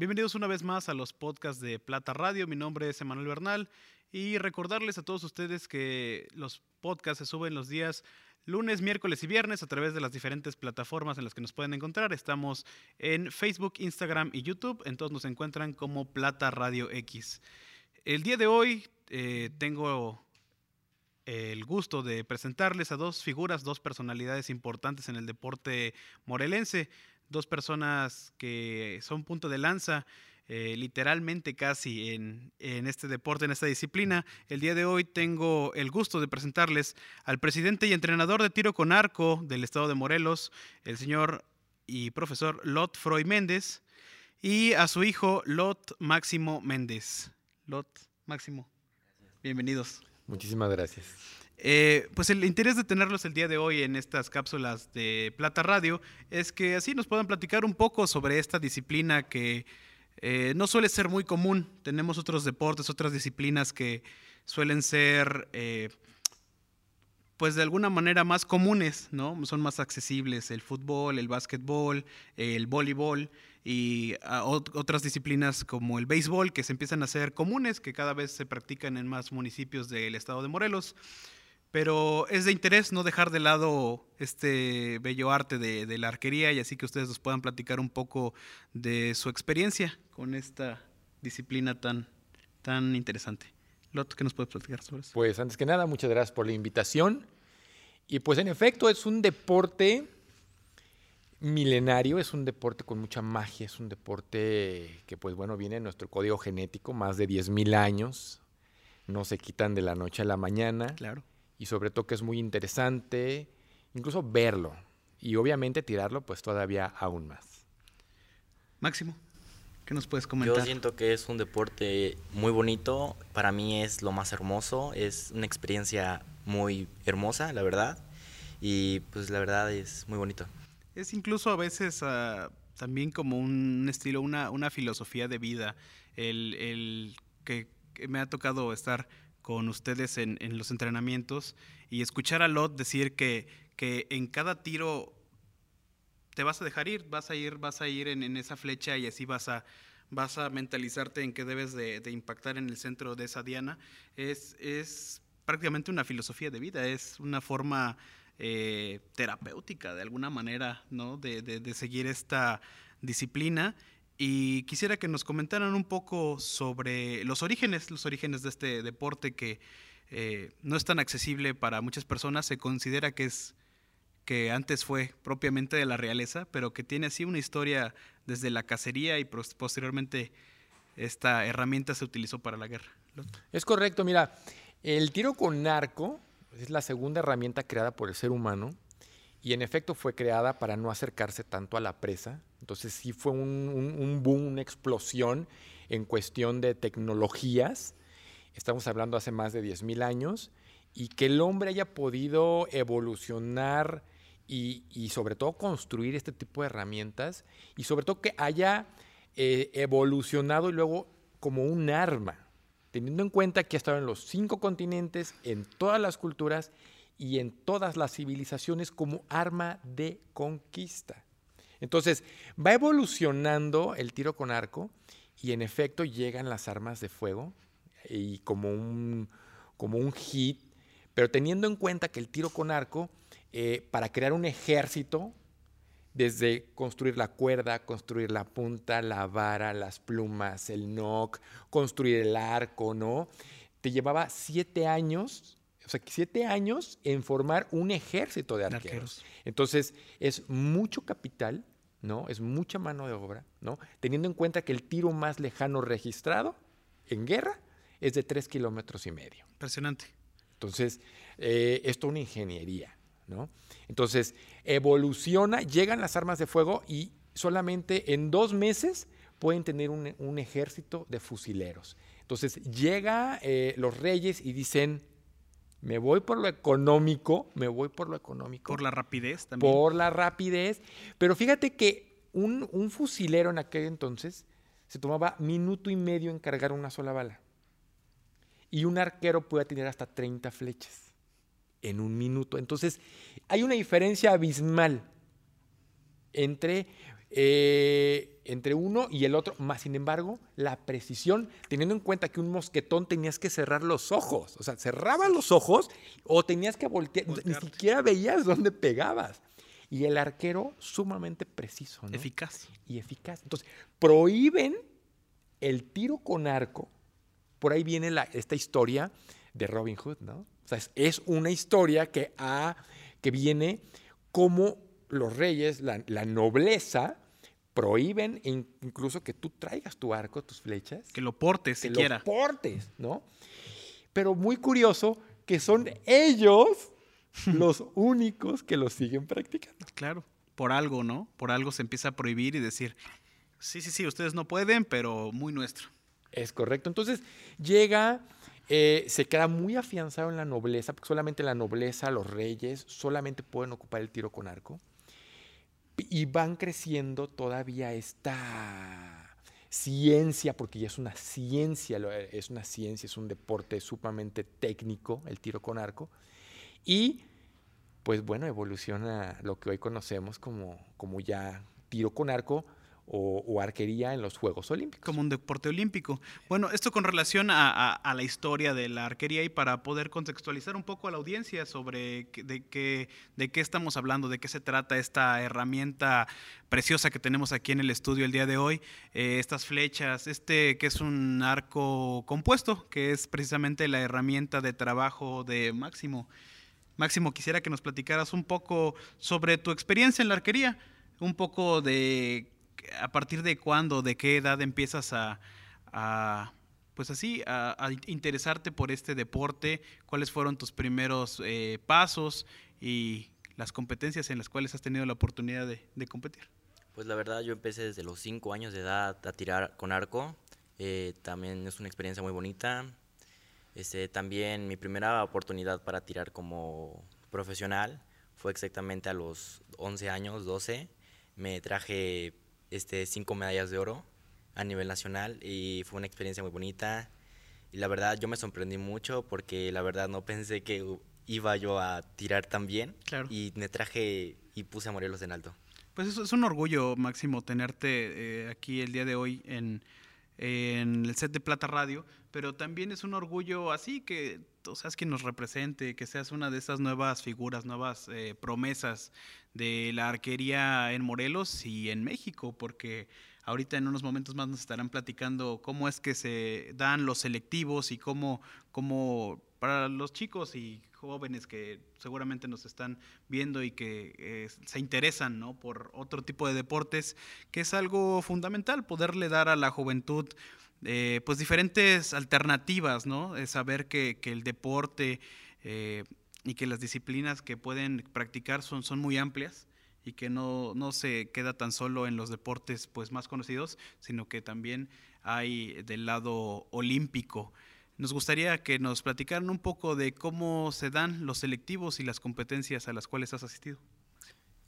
Bienvenidos una vez más a los podcasts de Plata Radio. Mi nombre es Emanuel Bernal y recordarles a todos ustedes que los podcasts se suben los días lunes, miércoles y viernes a través de las diferentes plataformas en las que nos pueden encontrar. Estamos en Facebook, Instagram y YouTube. Entonces nos encuentran como Plata Radio X. El día de hoy eh, tengo el gusto de presentarles a dos figuras, dos personalidades importantes en el deporte morelense, dos personas que son punto de lanza. Eh, literalmente casi en, en, este deporte, en esta disciplina. El día de hoy tengo el gusto de presentarles al presidente y entrenador de tiro con arco del estado de Morelos, el señor y profesor Lot Freud Méndez, y a su hijo Lot Máximo Méndez. Lot Máximo, bienvenidos. Muchísimas gracias. Eh, pues el interés de tenerlos el día de hoy en estas cápsulas de Plata Radio es que así nos puedan platicar un poco sobre esta disciplina que eh, no suele ser muy común. Tenemos otros deportes, otras disciplinas que suelen ser, eh, pues de alguna manera más comunes, ¿no? Son más accesibles. El fútbol, el básquetbol, el voleibol y ah, otras disciplinas como el béisbol que se empiezan a hacer comunes, que cada vez se practican en más municipios del estado de Morelos. Pero es de interés no dejar de lado este bello arte de, la arquería y así que ustedes nos puedan platicar un poco de su experiencia con esta disciplina tan, tan interesante. Lot, ¿qué nos puedes platicar sobre eso? Pues antes que nada, muchas gracias por la invitación. Y pues en efecto es un deporte milenario, es un deporte con mucha magia, es un deporte que pues bueno viene en nuestro código genético, más de 10.000 años, no se quitan de la noche a la mañana. Claro y sobre todo que es muy interesante incluso verlo y obviamente tirarlo pues todavía aún más. Máximo, ¿qué nos puedes comentar? Yo siento que es un deporte muy bonito, para mí es lo más hermoso, es una experiencia muy hermosa, la verdad, y pues la verdad es muy bonito. Es incluso a veces uh, también como un estilo, una, una filosofía de vida, el, el que, que me ha tocado estar con ustedes en, los entrenamientos y escuchar a Lot decir que, que, en cada tiro te vas a dejar ir, vas a ir, vas a ir en, esa flecha y así vas a, vas a mentalizarte en que debes de, impactar en el centro de esa diana, es, es prácticamente una filosofía de vida, es una forma eh, terapéutica de alguna manera, ¿no? De, de, seguir esta disciplina y quisiera que nos comentaran un poco sobre los orígenes, los orígenes de este deporte que eh, no es tan accesible para muchas personas. Se considera que es que antes fue propiamente de la realeza, pero que tiene así una historia desde la cacería y posteriormente esta herramienta se utilizó para la guerra. Es correcto, mira, el tiro con arco es la segunda herramienta creada por el ser humano y en efecto fue creada para no acercarse tanto a la presa. Entonces sí fue un, boom, una explosión en cuestión de tecnologías. Estamos hablando hace más de 10.000 años y que el hombre haya podido evolucionar y, sobre todo construir este tipo de herramientas y sobre todo que haya eh, evolucionado y luego como un arma, teniendo en cuenta que ha estado en los cinco continentes, en todas las culturas y en todas las civilizaciones como arma de conquista. Entonces, va evolucionando el tiro con arco y en efecto llegan las armas de fuego y como un, como un hit, pero teniendo en cuenta que el tiro con arco, eh, para crear un ejército, desde construir la cuerda, construir la punta, la vara, las plumas, el nock, construir el arco, ¿no? Te llevaba siete años o sea, siete años en formar un ejército de arqueros. Entonces, es mucho capital, ¿no? Es mucha mano de obra, ¿no? Teniendo en cuenta que el tiro más lejano registrado en guerra es de tres kilómetros y medio. Impresionante. Entonces, eh, esto es una ingeniería, ¿no? Entonces, evoluciona, llegan las armas de fuego y solamente en dos meses pueden tener un, ejército de fusileros. Entonces, llega eh, los reyes y dicen, me voy por lo económico, me voy por lo económico. Por la rapidez también. Por la rapidez. Pero fíjate que un, fusilero en aquel entonces se tomaba minuto y medio en cargar una sola bala. Y un arquero puede tener hasta 30 flechas en un minuto. Entonces, hay una diferencia abismal entre eh, entre uno y el otro, más sin embargo, la precisión, teniendo en cuenta que un mosquetón tenías que cerrar los ojos, o sea, cerrabas los ojos o tenías que voltear, ni siquiera veías dónde pegabas. Y el arquero sumamente preciso, ¿no? Eficaz. Y eficaz. Entonces, prohíben el tiro con arco. Por ahí viene la, esta historia de Robin Hood, ¿no? O sea, es, una historia que, ha, que viene como los reyes, la, nobleza, prohíben incluso que tú traigas tu arco, tus flechas. Que lo portes, que siquiera. lo portes, ¿no? Pero muy curioso que son ellos los únicos que lo siguen practicando. Claro, por algo, ¿no? Por algo se empieza a prohibir y decir, sí, sí, sí, ustedes no pueden, pero muy nuestro. Es correcto. Entonces llega, eh, se queda muy afianzado en la nobleza, porque solamente la nobleza, los reyes, solamente pueden ocupar el tiro con arco. Y van creciendo todavía esta ciencia, porque ya es una ciencia, es una ciencia, es un deporte sumamente técnico, el tiro con arco. Y pues bueno, evoluciona lo que hoy conocemos como, como ya tiro con arco, o, arquería en los Juegos Olímpicos. Como un deporte olímpico. Bueno, esto con relación a, la historia de la arquería y para poder contextualizar un poco a la audiencia sobre de, qué, estamos hablando, de qué se trata esta herramienta preciosa que tenemos aquí en el estudio el día de hoy, eh, estas flechas, este que es un arco compuesto, que es precisamente la herramienta de trabajo de Máximo. Máximo, quisiera que nos platicaras un poco sobre tu experiencia en la arquería, un poco de a partir de cuándo, de qué edad empiezas a, pues así, a, interesarte por este deporte, cuáles fueron tus primeros eh, pasos y las competencias en las cuales has tenido la oportunidad de, competir. Pues la verdad yo empecé desde los 5 años de edad a tirar con arco, eh, también es una experiencia muy bonita. Este, también mi primera oportunidad para tirar como profesional fue exactamente a los 11 años, 12. Me traje este, cinco medallas de oro a nivel nacional y fue una experiencia muy bonita. Y la verdad yo me sorprendí mucho porque la verdad no pensé que iba yo a tirar tan bien. Claro. Y me traje y puse a Morelos en alto. Pues eso es un orgullo, Máximo, tenerte eh, aquí el día de hoy en, en el set de Plata Radio, pero también es un orgullo así que tú seas quien nos represente, que seas una de esas nuevas figuras, nuevas eh, promesas de la arquería en Morelos y en México, porque ahorita en unos momentos más nos estarán platicando cómo es que se dan los selectivos y cómo, cómo para los chicos y jóvenes que seguramente nos están viendo y que eh, se interesan ¿no? por otro tipo de deportes, que es algo fundamental, poderle dar a la juventud eh, pues diferentes alternativas, ¿no? saber que, que, el deporte eh, y que las disciplinas que pueden practicar son, son muy amplias y que no, no, se queda tan solo en los deportes pues más conocidos, sino que también hay del lado olímpico. Nos gustaría que nos platicaran un poco de cómo se dan los selectivos y las competencias a las cuales has asistido.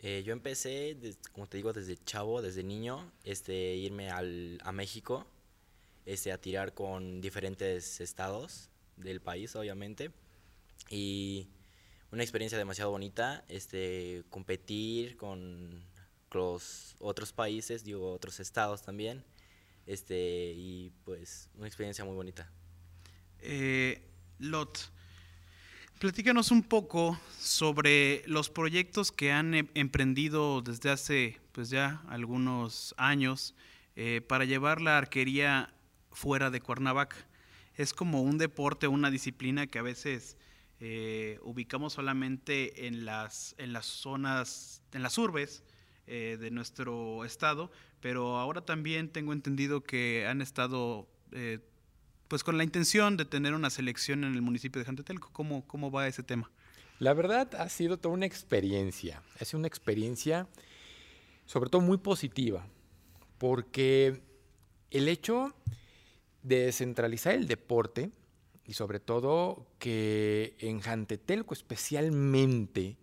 Eh, yo empecé, como te digo, desde chavo, desde niño, este, irme al, a México, este, a tirar con diferentes estados del país, obviamente. Y una experiencia demasiado bonita, este, competir con los otros países, digo, otros estados también, este, y pues una experiencia muy bonita. Eh, Lot, platícanos un poco sobre los proyectos que han em, emprendido desde hace pues ya algunos años eh, para llevar la arquería fuera de Cuernavaca. Es como un deporte, una disciplina que a veces eh, ubicamos solamente en las, en las zonas, en las urbes de nuestro estado, pero ahora también tengo entendido que han estado pues con la intención de tener una selección en el municipio de Jantetelco. ¿Cómo, cómo va ese tema? La verdad ha sido toda una experiencia. Ha sido una experiencia sobre todo muy positiva, porque el hecho de descentralizar el deporte y sobre todo que en Jantetelco especialmente,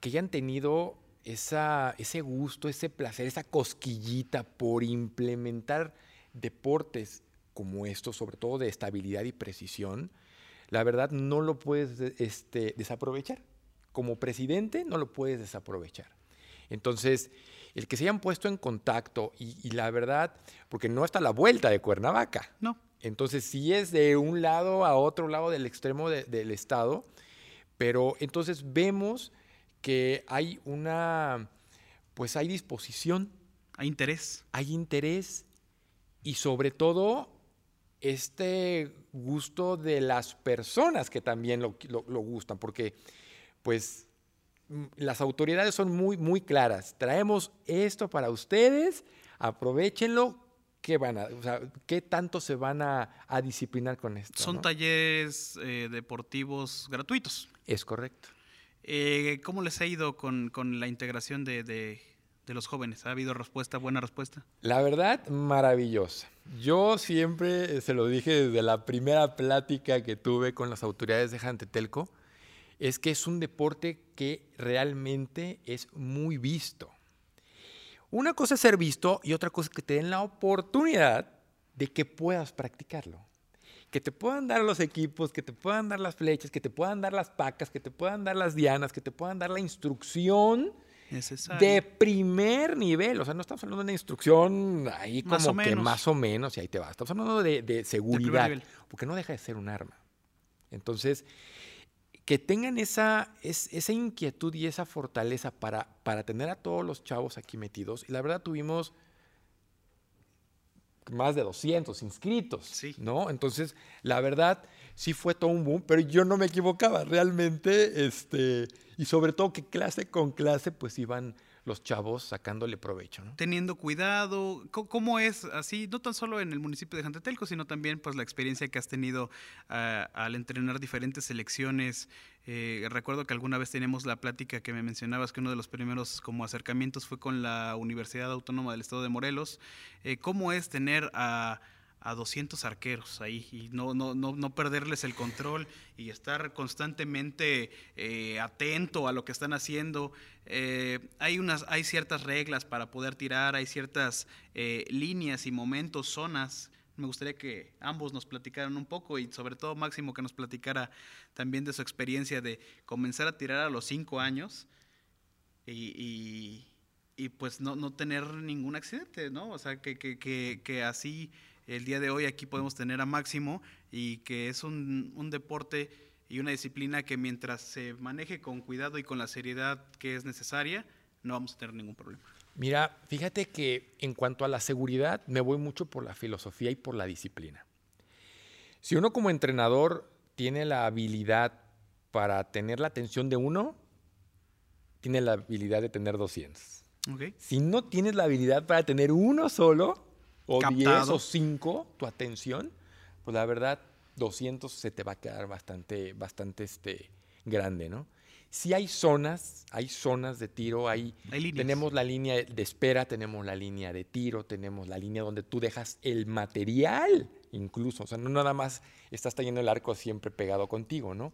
que hayan tenido esa, ese gusto, ese placer, esa cosquillita por implementar deportes como esto, sobre todo de estabilidad y precisión, la verdad no lo puedes este, desaprovechar. Como presidente no lo puedes desaprovechar. Entonces, el que se hayan puesto en contacto y, la verdad, porque no está a la vuelta de Cuernavaca. No. Entonces, sí es de un lado a otro lado del extremo del estado, pero entonces vemos que hay una, pues hay disposición. Hay interés. Hay interés y sobre todo este gusto de las personas que también lo, gustan, porque pues las autoridades son muy, muy claras. Traemos esto para ustedes, aprovechenlo. ¿Qué, van a, ¿qué tanto se van a, disciplinar con esto? Son talleres eh, deportivos gratuitos. Es correcto. Eh, ¿Cómo les ha ido con, la integración de, de los jóvenes? ¿Ha habido respuesta, buena respuesta? La verdad, maravillosa. Yo siempre se lo dije desde la primera plática que tuve con las autoridades de Jantetelco, es que es un deporte que realmente es muy visto. Una cosa es ser visto y otra cosa es que te den la oportunidad de que puedas practicarlo. Que te puedan dar los equipos, que te puedan dar las flechas, que te puedan dar las pacas, que te puedan dar las dianas, que te puedan dar la instrucción de primer nivel. O sea, no estamos hablando de una instrucción ahí como que más o menos y ahí te va. Estamos hablando de, seguridad, porque no deja de ser un arma. Entonces, que tengan esa, esa inquietud y esa fortaleza para, para tener a todos los chavos aquí metidos. Y la verdad tuvimos más de 200 inscritos, ¿no? Entonces, la verdad, sí fue todo un boom, pero yo no me equivocaba, realmente, este, y sobre todo que clase con clase, pues iban los chavos sacándole provecho. ¿no? Teniendo cuidado, ¿cómo es así? No tan solo en el municipio de Jantetelco, sino también pues la experiencia que has tenido ah, al entrenar diferentes selecciones. Eh, recuerdo que alguna vez teníamos la plática que me mencionabas que uno de los primeros como acercamientos fue con la Universidad Autónoma del Estado de Morelos. Eh, ¿Cómo es tener a a 200 arqueros ahí y no, no, no, no perderles el control y estar constantemente eh, atento a lo que están haciendo. Eh, hay, unas, hay ciertas reglas para poder tirar, hay ciertas eh, líneas y momentos, zonas. Me gustaría que ambos nos platicaran un poco y sobre todo Máximo que nos platicara también de su experiencia de comenzar a tirar a los cinco años y, y, pues no, no, tener ningún accidente, ¿no? O sea, que, que, que, que así el día de hoy aquí podemos tener a Máximo y que es un, deporte y una disciplina que mientras se maneje con cuidado y con la seriedad que es necesaria, no vamos a tener ningún problema. Mira, fíjate que en cuanto a la seguridad, me voy mucho por la filosofía y por la disciplina. Si uno como entrenador tiene la habilidad para tener la atención de uno, tiene la habilidad de tener 200. Si no tienes la habilidad para tener uno solo, o 10 o 5 tu atención, pues la verdad 200 se te va a quedar bastante, bastante este, grande, ¿no? Si hay zonas, hay zonas de tiro, hay, tenemos la línea de espera, tenemos la línea de tiro, tenemos la línea donde tú dejas el material, incluso, o sea, no nada más estás teniendo el arco siempre pegado contigo, ¿no?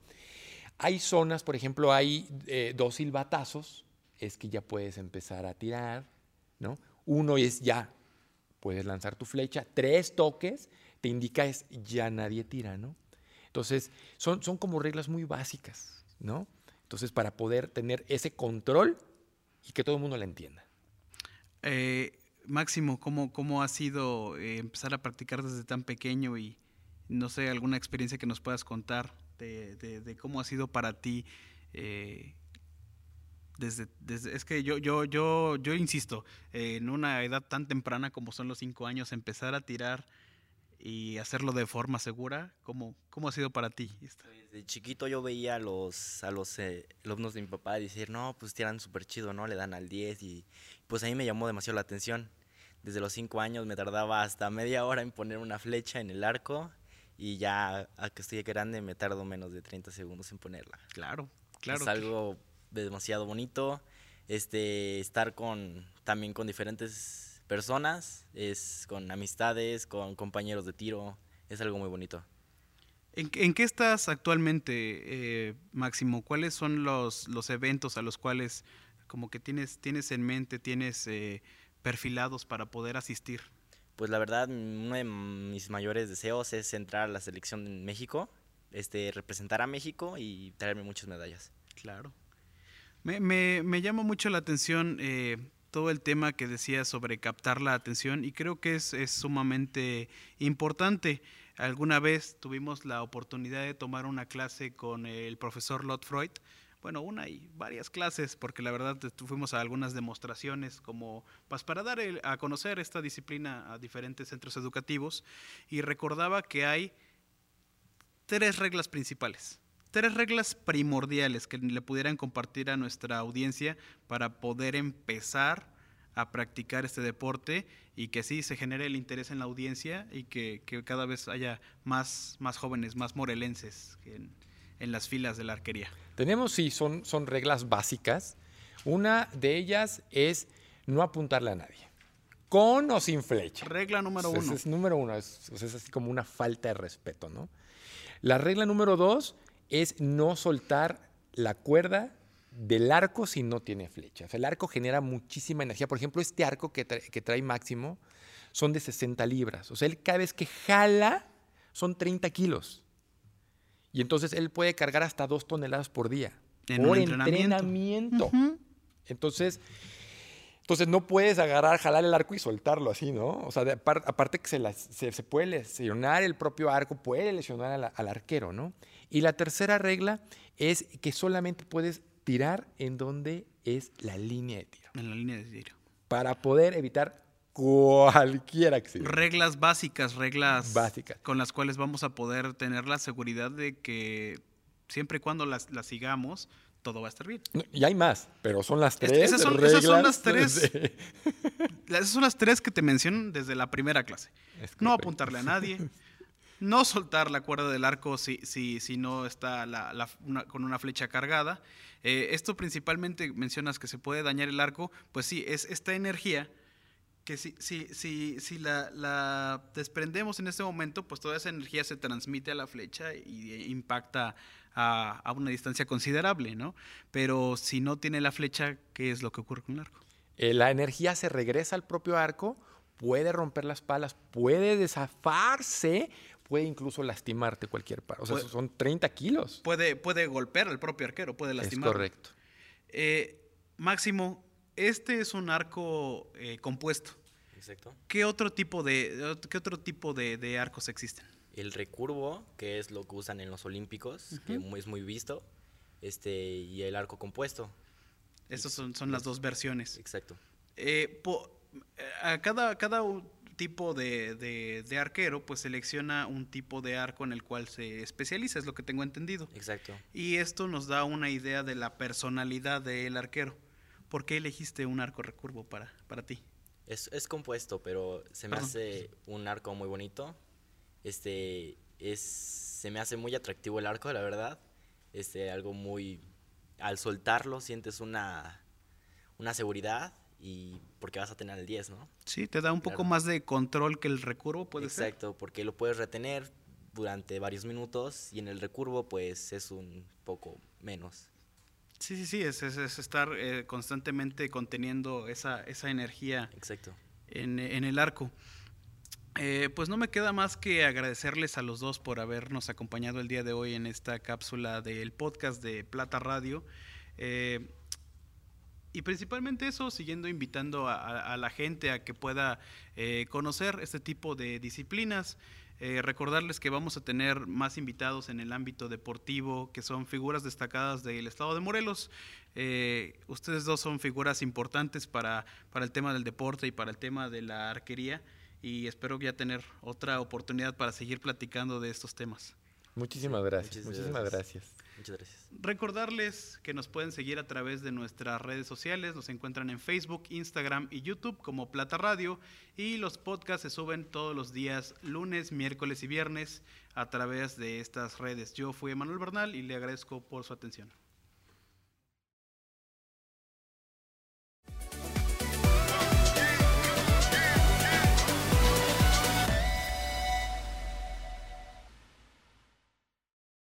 Hay zonas, por ejemplo, hay eh, dos silbatazos, es que ya puedes empezar a tirar, ¿no? Uno es ya puedes lanzar tu flecha, tres toques, te indica es ya nadie tira, ¿no? Entonces, son, son como reglas muy básicas, ¿no? Entonces, para poder tener ese control y que todo el mundo la entienda. Eh, Máximo, ¿cómo, ¿cómo ha sido eh, empezar a practicar desde tan pequeño y no sé, alguna experiencia que nos puedas contar de, cómo ha sido para ti eh, desde, es que yo, yo, yo, yo insisto, en una edad tan temprana como son los cinco años, empezar a tirar y hacerlo de forma segura, ¿cómo, cómo ha sido para ti? Desde chiquito yo veía a los, a los eh, alumnos de mi papá decir, no, pues tiran súper chido, ¿no? Le dan al 10 y pues a mí me llamó demasiado la atención. Desde los cinco años me tardaba hasta media hora en poner una flecha en el arco y ya a que estoy grande me tardo menos de 30 segundos en ponerla. Claro, claro. Es algo demasiado bonito. Este, estar con, también con diferentes personas, es con amistades, con compañeros de tiro, es algo muy bonito. ¿En, qué estás actualmente, eh, Máximo? ¿Cuáles son los, los eventos a los cuales como que tienes, tienes en mente, tienes eh, perfilados para poder asistir? Pues la verdad, uno de mis mayores deseos es entrar a la selección en México, este, representar a México y traerme muchas medallas. Claro. Me, me, llama mucho la atención eh, todo el tema que decía sobre captar la atención y creo que es, es sumamente importante. Alguna vez tuvimos la oportunidad de tomar una clase con el profesor Lot Freud, bueno, una y varias clases, porque la verdad fuimos a algunas demostraciones como pues, para dar a conocer esta disciplina a diferentes centros educativos y recordaba que hay tres reglas principales, tres reglas primordiales que le pudieran compartir a nuestra audiencia para poder empezar a practicar este deporte y que sí se genere el interés en la audiencia y que, que cada vez haya más, más jóvenes, más morelenses en, en las filas de la arquería. Tenemos, sí, son, son reglas básicas. Una de ellas es no apuntarle a nadie. Con o sin flecha. Regla número uno. Es, número uno, es, es así como una falta de respeto, ¿no? La regla número dos es no soltar la cuerda del arco si no tiene flechas. El arco genera muchísima energía. Por ejemplo, este arco que trae, que trae Máximo son de 60 libras. O sea, él cada vez que jala son 30 kilos. Y entonces él puede cargar hasta dos toneladas por día. En por entrenamiento. Entonces, entonces no puedes agarrar, jalar el arco y soltarlo así, ¿no? O sea, aparte que se, se, puede lesionar el propio arco, puede lesionar al arquero, ¿no? Y la tercera regla es que solamente puedes tirar en donde es la línea de tiro. En la línea de tiro. Para poder evitar cualquier accidente. Reglas básicas, reglas básicas. con las cuales vamos a poder tener la seguridad de que siempre y cuando las, sigamos, todo va a estar bien. Y hay más, pero son las tres. Esas son, esas son las tres. esas son las tres que te mencionan desde la primera clase. No apuntarle a nadie. No soltar la cuerda del arco si, si, si no está con una flecha cargada. Eh, esto principalmente mencionas que se puede dañar el arco. Pues sí, es esta energía que si, si, si, si la, desprendemos en este momento, pues toda esa energía se transmite a la flecha y impacta a, a, una distancia considerable, ¿no? Pero si no tiene la flecha, ¿qué es lo que ocurre con el arco? Eh, la energía se regresa al propio arco, puede romper las palas, puede desafarse, puede incluso lastimarte cualquier par. O sea, son 30 kilos. Puede, puede golpear al propio arquero, puede lastimar. Es correcto. Eh, Máximo, este es un arco eh, compuesto. Exacto. ¿Qué otro tipo, de, qué otro tipo de, arcos existen? El recurvo, que es lo que usan en los olímpicos, que es muy visto, este, y el arco compuesto. Esas son, son las dos versiones. Exacto. Eh, a cada, cada tipo de, de, arquero, pues selecciona un tipo de arco en el cual se especializa, es lo que tengo entendido. Exacto. Y esto nos da una idea de la personalidad del arquero. ¿Por qué elegiste un arco recurvo para, para ti? Es, es compuesto, pero se me hace un arco muy bonito. Este, es, se me hace muy atractivo el arco, la verdad. Este, algo muy... Al soltarlo sientes una, una seguridad y porque vas a tener el 10, ¿no? Sí, te da un poco más de control que el recurvo, puede ser. Exacto, porque lo puedes retener durante varios minutos y en el recurvo pues es un poco menos. Sí, sí, sí, es, es, estar eh, constantemente conteniendo esa, esa energía Exacto. En, en el arco. Eh, pues no me queda más que agradecerles a los dos por habernos acompañado el día de hoy en esta cápsula del podcast de Plata Radio. Eh, y principalmente eso, siguiendo invitando a, a, la gente a que pueda conocer este tipo de disciplinas. Eh, recordarles que vamos a tener más invitados en el ámbito deportivo, que son figuras destacadas del estado de Morelos. Eh, ustedes dos son figuras importantes para, para el tema del deporte y para el tema de la arquería y espero ya tener otra oportunidad para seguir platicando de estos temas. Muchísimas gracias. Muchísimas gracias. Muchas gracias. Recordarles que nos pueden seguir a través de nuestras redes sociales. Nos encuentran en Facebook, Instagram y YouTube como Plata Radio. Y los podcasts se suben todos los días, lunes, miércoles y viernes, a través de estas redes. Yo fui Emanuel Bernal y le agradezco por su atención.